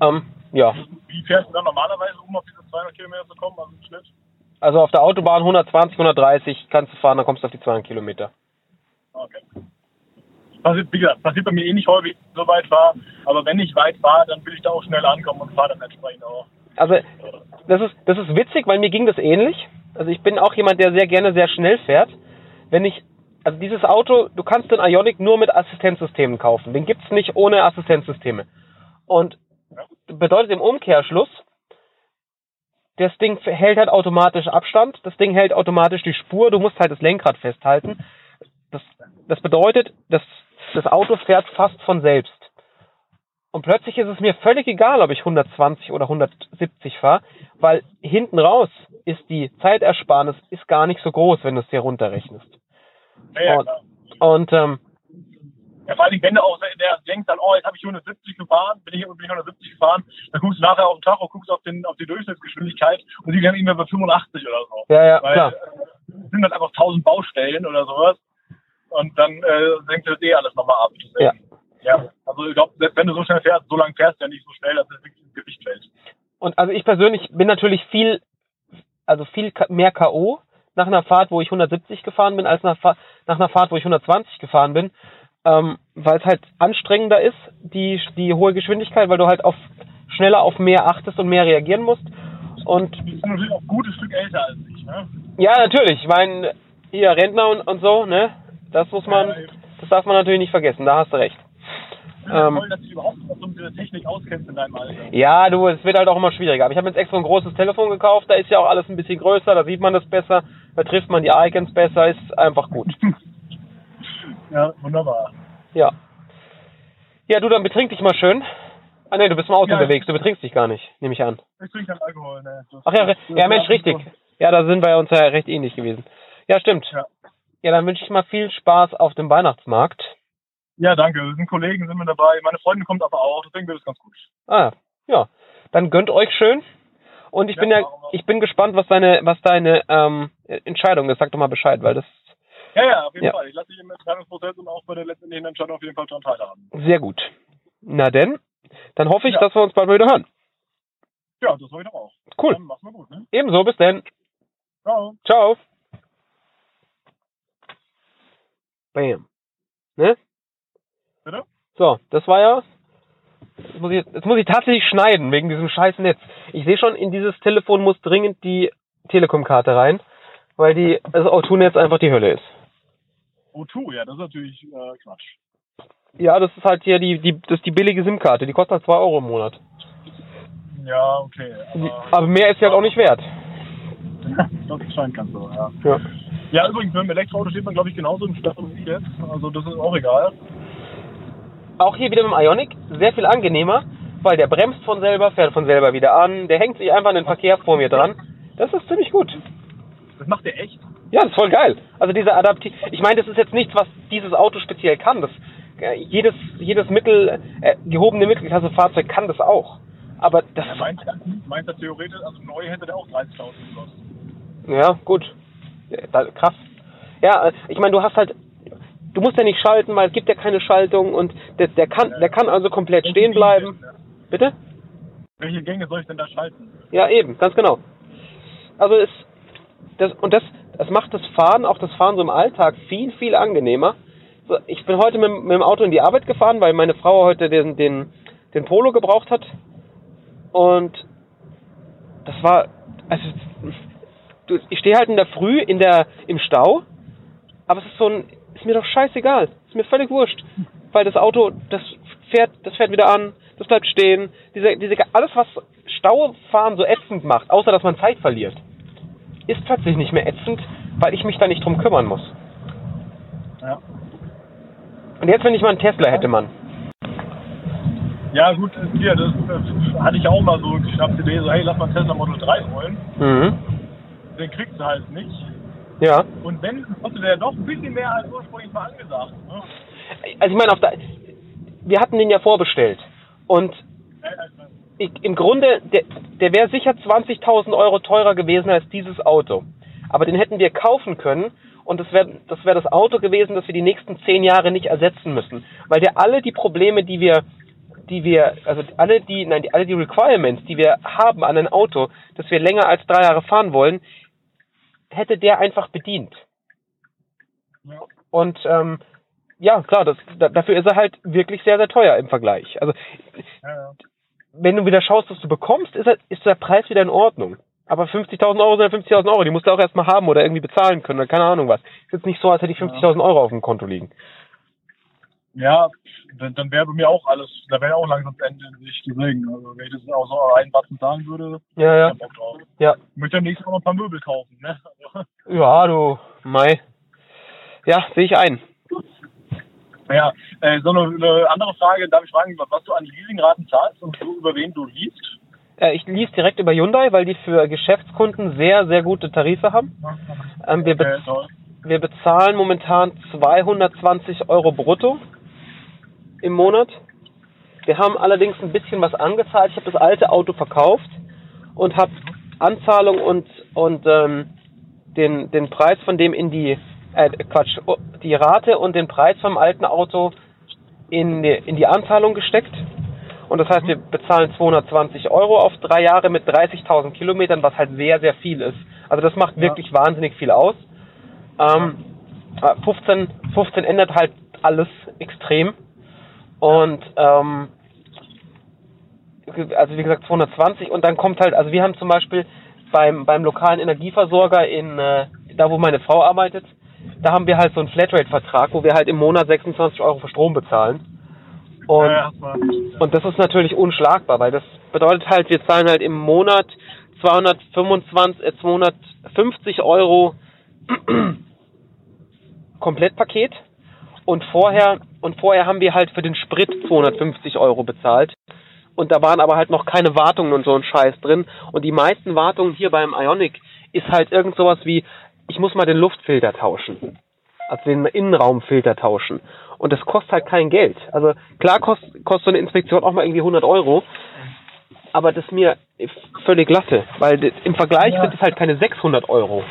Ähm, ja, Wie fährst du dann normalerweise, um auf diese 200 Kilometer zu kommen, also im Schnitt? Also auf der Autobahn 120, 130 kannst du fahren, dann kommst du auf die 200 Kilometer. Okay. Passiert, wie gesagt, passiert bei mir eh nicht häufig, so weit fahre. Aber wenn ich weit fahre, dann will ich da auch schnell ankommen und fahre dann entsprechend auch. Also das ist, das ist witzig, weil mir ging das ähnlich. Also ich bin auch jemand, der sehr gerne sehr schnell fährt. Wenn ich, also dieses Auto, du kannst den Ionic nur mit Assistenzsystemen kaufen. Den gibt's nicht ohne Assistenzsysteme. Und bedeutet im Umkehrschluss, das Ding hält halt automatisch Abstand, das Ding hält automatisch die Spur, du musst halt das Lenkrad festhalten. Das, das bedeutet, dass das Auto fährt fast von selbst. Und plötzlich ist es mir völlig egal, ob ich 120 oder 170 fahre, weil hinten raus ist die Zeitersparnis ist gar nicht so groß, wenn du es dir runterrechnest. Ja, ja, Und-. Und ähm, Ja, vor allem, wenn du auch der denkst dann, oh, jetzt habe ich 170 gefahren, bin ich, bin ich 170 gefahren, dann guckst du nachher auf den Tacho, guckst auf, den, auf die Durchschnittsgeschwindigkeit und die dann irgendwie bei 85 oder so. ja, ja, Weil klar. äh, sind dann einfach 1000 Baustellen oder sowas und dann äh, senkt du das eh alles nochmal ab. Ja. Deswegen, ja. Also ich glaube, selbst wenn du so schnell fährst, so lang fährst du ja nicht so schnell, dass es wirklich ins Gewicht fällt. Und also ich persönlich bin natürlich viel, also viel mehr K.O. nach einer Fahrt, wo ich 170 gefahren bin, als nach, nach einer Fahrt, wo ich 120 gefahren bin, ähm, weil es halt anstrengender ist, die, die hohe Geschwindigkeit, weil du halt auf schneller auf mehr achtest und mehr reagieren musst. Und Du bist natürlich auch ein gutes Stück älter als ich, ne? ja, natürlich, ich meine, hier Rentner und, und so, ne, das muss man, das darf man natürlich nicht vergessen, da hast du recht. Ja, Ähm, toll, dass du überhaupt noch so mit dieser Technik auskennst in deinem Alter. Ja, du, es wird halt auch immer schwieriger. Aber ich habe jetzt extra ein großes Telefon gekauft, da ist ja auch alles ein bisschen größer, da sieht man das besser, da trifft man die Icons besser, ist einfach gut. Ja, wunderbar. Ja. Ja, du, dann betrink dich mal schön. Ah ne, du bist im Auto Ja. unterwegs, du betrinkst dich gar nicht, nehme ich an. Ich trinke keinen Alkohol, ne? Das- Ach ja, ja Mensch, richtig. Ja, da sind wir uns ja recht ähnlich gewesen. Ja, stimmt. Ja. Ja, dann wünsche ich mal viel Spaß auf dem Weihnachtsmarkt. Ja, danke. Wir sind Kollegen, sind wir dabei. Meine Freundin kommt aber auch, deswegen wird es ganz gut. Ah, ja. Dann gönnt euch schön. Und ich Ja, bin ja, ich bin gespannt, was deine, was deine ähm, Entscheidung ist. Sag doch mal Bescheid, weil das Ja, ja, auf jeden Ja. Fall. Ich lasse dich im Entscheidungsprozess und auch bei der letztendlichen Entscheidung auf jeden Fall daran teilhaben. Sehr gut. Na denn, dann hoffe ich, Ja. dass wir uns bald mal wieder hören. Ja, das wollte ich doch auch. Cool. Dann machen wir gut, ne? Ebenso, bis denn. Ciao. Ciao. Bam. Ne? Bitte? So, das war ja. Jetzt muss, ich, jetzt muss ich tatsächlich schneiden wegen diesem scheiß Netz. Ich sehe schon, in dieses Telefon muss dringend die Telekom-Karte rein, weil die das O2-Netz einfach die Hölle ist. O2, ja, das ist natürlich äh, Quatsch. Ja, das ist halt hier die, die, das die billige SIM-Karte. Die kostet halt 2 Euro im Monat. Ja, okay. Aber, aber mehr ist sie halt auch nicht wert. das scheint ganz so, ja. Ja. Ja, übrigens, mit dem Elektroauto steht man, glaube ich, genauso im Stau wie jetzt. Also, das ist auch egal. Auch hier wieder mit dem Ionic sehr viel angenehmer, weil der bremst von selber, fährt von selber wieder an, der hängt sich einfach an den Verkehr vor mir dran. Das ist ziemlich gut. Das macht der echt. Ja, das ist voll geil. Also dieser Adaptiv, ich meine, das ist jetzt nichts, was dieses Auto speziell kann. Das, äh, jedes, jedes Mittel, äh, gehobene Mittelklasse Fahrzeug kann das auch. Aber das, Er meint, meint er theoretisch, also neu hätte der auch 30.000 gekostet. ja, gut. Ja, krass. Ja, äh, ich meine, du hast halt, du musst ja nicht schalten, weil es gibt ja keine Schaltung und der, der kann, der kann also komplett stehen bleiben. Bitte? Welche Gänge soll ich denn da schalten? Ja, eben, ganz genau. Also es das und das das macht das Fahren, auch das Fahren so im Alltag viel viel angenehmer. Ich bin heute mit, mit dem Auto in die Arbeit gefahren, weil meine Frau heute den den den Polo gebraucht hat. Und das war also ich stehe halt in der Früh in der im Stau, aber es ist so ein ist mir doch scheißegal, ist mir völlig wurscht, weil das Auto das fährt das fährt wieder an, das bleibt stehen, diese diese alles was Staufahren so ätzend macht, außer dass man Zeit verliert, ist plötzlich nicht mehr ätzend, weil ich mich da nicht drum kümmern muss. Ja. Und jetzt wenn ich mal einen Tesla hätte, Mann. Ja, gut, äh, hier, das, äh, hatte ich auch mal so geschnappt, die Idee, so, hey, lass mal einen Tesla Model 3 holen. Mhm. Den kriegst du halt nicht. Ja. Und wenn, kostet der doch ein bisschen mehr als ursprünglich mal angesagt. Ne? Also ich meine, auf der, wir hatten den ja vorbestellt und Äh, äh, ich, im Grunde, der, der wäre sicher 20.000 Euro teurer gewesen als dieses Auto. Aber den hätten wir kaufen können und das wäre das, wär das Auto gewesen, das wir die nächsten zehn Jahre nicht ersetzen müssen. Weil der alle die Probleme, die wir, die wir, also alle die, nein, die, alle die Requirements, die wir haben an ein Auto, das wir länger als drei Jahre fahren wollen, hätte der einfach bedient. Und ähm, ja, klar, das, da, dafür ist er halt wirklich sehr, sehr teuer im Vergleich. Also ja, ja. Wenn du wieder schaust, was du bekommst, ist, ist der Preis wieder in Ordnung. Aber 50.000 Euro sind 50.000 Euro, die musst du auch erstmal haben oder irgendwie bezahlen können oder keine Ahnung was. Ist jetzt nicht so, als hätte ich 50.000 Euro auf dem Konto liegen. Ja, dann, dann wäre bei mir auch alles, da wäre auch langsam das Ende in sich. Deswegen, also wenn ich das auch so einen Batzen zahlen würde, Ja, ja. Bock drauf. Ja, Ich möchte am nächsten Mal noch ein paar Möbel kaufen, ne? Ja, du, Mai. Ja, sehe ich ein. Naja, äh, so eine, eine andere Frage, darf ich fragen, was du an Leasingraten zahlst und so, über wen du liest? Äh, ich lief direkt über Hyundai, weil die für Geschäftskunden sehr, sehr gute Tarife haben. Ähm, wir, Okay, bez toll. wir bezahlen momentan 220 Euro brutto im Monat. Wir haben allerdings ein bisschen was angezahlt. Ich habe das alte Auto verkauft und habe Anzahlung und, und ähm, den, den Preis von dem in die, äh, Quatsch, oh, die Rate und den Preis vom alten Auto in die, in die Anzahlung gesteckt. Und das heißt, wir bezahlen 220 Euro auf drei Jahre mit 30.000 Kilometern, was halt sehr, sehr viel ist. Also das macht wirklich wahnsinnig viel aus. Ähm, äh, 15, 15 ändert halt alles extrem. Und ähm, also wie gesagt 220 und dann kommt halt, also wir haben zum Beispiel beim, beim lokalen Energieversorger in, äh, da wo meine Frau arbeitet, da haben wir halt so einen Flatrate-Vertrag, wo wir halt im Monat 26 Euro für Strom bezahlen. Und, Ja, und das ist natürlich unschlagbar, weil das bedeutet halt, wir zahlen halt im Monat 225, äh, 250 Euro Komplettpaket. Und vorher und vorher haben wir halt für den Sprit 250 Euro bezahlt. Und da waren aber halt noch keine Wartungen und so ein Scheiß drin. Und die meisten Wartungen hier beim Ionic ist halt irgend sowas wie ich muss mal den Luftfilter tauschen also den Innenraumfilter tauschen und das kostet halt kein Geld also klar kostet kostet so eine Inspektion auch mal irgendwie 100 Euro aber das ist mir völlig latte weil im Vergleich Ja. sind es halt keine 600 Euro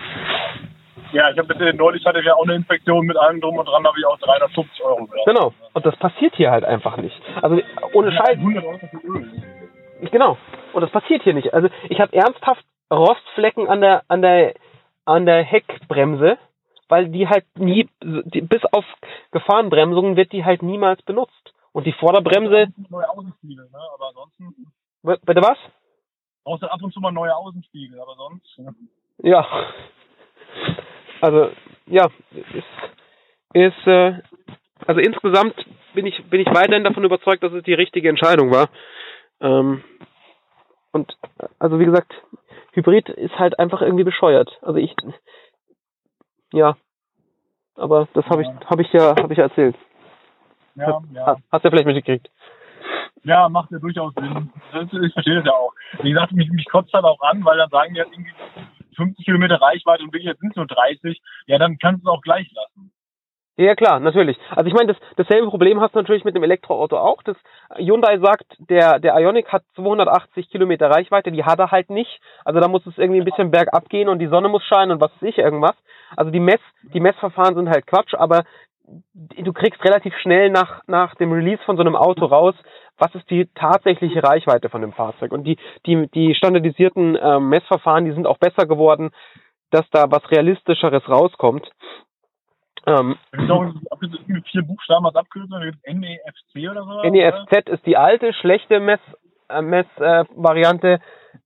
Ja, ich habe bitte neulich hatte ich ja auch eine Inspektion mit allem drum und dran, habe ich auch 350 Euro gehabt. Genau. Und das passiert hier halt einfach nicht. Also ohne Scheiß. 100 Euro für Öl. Genau. Und das passiert hier nicht. Also ich habe ernsthaft Rostflecken an der an der an der Heckbremse, weil die halt nie die, bis auf Gefahrenbremsungen wird die halt niemals benutzt. Und die Vorderbremse, Neue Außenspiegel, ne? Aber ansonsten bitte was? du ab und zu mal neue Außenspiegel, aber sonst. Ne? Ja. Also ja, ist ist äh, also insgesamt bin ich bin ich weiterhin davon überzeugt, dass es die richtige Entscheidung war. Ähm, und also wie gesagt, Hybrid ist halt einfach irgendwie bescheuert. Also ich ja, aber das habe ich habe ich ja habe ich ja erzählt. Ja, ja. Ha- Hast du ja vielleicht mitgekriegt. Ja, macht ja durchaus Sinn. Das, ich verstehe das ja auch. Wie gesagt, mich, mich kotzt halt auch an, weil dann sagen die halt irgendwie 50 Kilometer Reichweite und wirklich jetzt sind es nur 30. Ja, dann kannst du es auch gleich lassen. Ja, klar, natürlich. Also ich meine, das, dasselbe Problem hast du natürlich mit dem Elektroauto auch. Das Hyundai sagt, der, der Ioniq hat 280 Kilometer Reichweite, die hat er halt nicht. Also da muss es irgendwie ein bisschen bergab gehen und die Sonne muss scheinen und was weiß ich, irgendwas. Also die Mess, die Messverfahren sind halt Quatsch, aber du kriegst relativ schnell nach, nach dem Release von so einem Auto raus, was ist die tatsächliche Reichweite von dem Fahrzeug. Und die, die, die standardisierten ähm, Messverfahren, die sind auch besser geworden, dass da was Realistischeres rauskommt. Ähm, auch irgendwie mit vier Buchstaben als Abkürzung, NEFC oder so. NEFZ ist die alte, schlechte Mess, äh, Mess-Variante. Äh,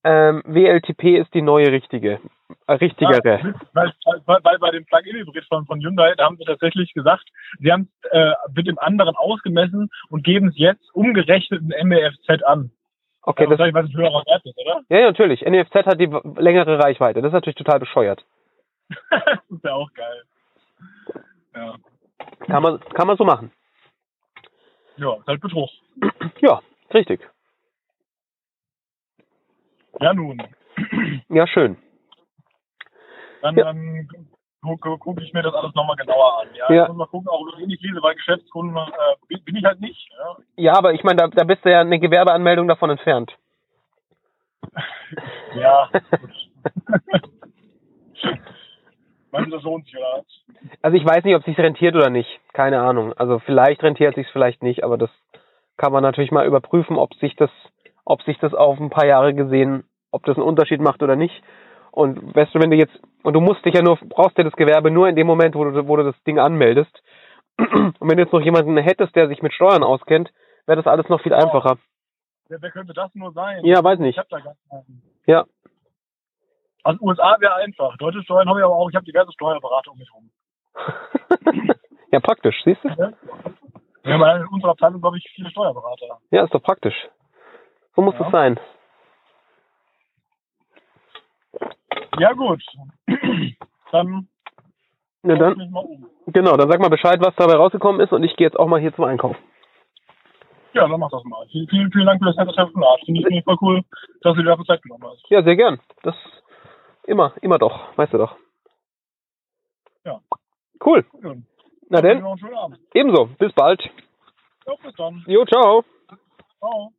ähm, WLTP ist die neue richtige, äh, richtigere. Ja, weil, weil, weil bei dem Plug-in-Hybrid von, von Hyundai, da haben sie tatsächlich gesagt, sie haben es äh, mit dem anderen ausgemessen und geben es jetzt umgerechnet in NEFZ an. Okay, das das, ist, was ein höherer Wert ist, oder? ja, natürlich. NEFZ hat die längere Reichweite. Das ist natürlich total bescheuert. das ist ja auch geil. Ja, Kann man, kann man so machen. ja halt Betrug. Ja, richtig. Ja, nun. Ja, schön. Dann, Ja. dann gucke guck ich mir das alles nochmal genauer an. Ja, Ja. ich muss mal gucken, auch ich lese, weil Geschäftskunden äh, bin, bin ich halt nicht. Ja. Ja, aber ich meine, da, da bist du ja eine Gewerbeanmeldung davon entfernt. Ja, das lohnt sich, oder? Also ich weiß nicht, ob es sich rentiert oder nicht. Keine Ahnung. Also vielleicht rentiert sich vielleicht nicht, aber das kann man natürlich mal überprüfen, ob sich das, ob sich das auf ein paar Jahre gesehen, ob das einen Unterschied macht oder nicht. Und weißt du, wenn du jetzt, und du musst dich ja nur, brauchst ja das Gewerbe nur in dem Moment, wo du, wo du das Ding anmeldest. Und wenn du jetzt noch jemanden hättest, der sich mit Steuern auskennt, wäre das alles noch viel einfacher. Wer, wer könnte das nur sein? Ja, weiß nicht. Ich hab da gar keinen. Ja. Also USA wäre einfach. Deutsche Steuern habe ich aber auch. Ich habe diverse Steuerberater um mich rum. ja, praktisch, siehst du? Ja. Wir haben in unserer Abteilung, glaube ich, viele Steuerberater. Ja, ist doch praktisch. So muss ja. das sein. Ja, gut. dann. Ja, dann um. Genau, dann sag mal Bescheid, was dabei rausgekommen ist und ich gehe jetzt auch mal hier zum Einkaufen. Ja, dann mach das mal. Vielen, vielen, Dank für das nette Telefonat. Finde ich voll cool, dass du dir dafür Zeit genommen hast. Ja, sehr gern. Das Immer, immer doch, weißt du doch. Ja. Cool. Ja. Na denn. Ebenso. Bis bald. Ja, bis dann. Jo, ciao. Ciao.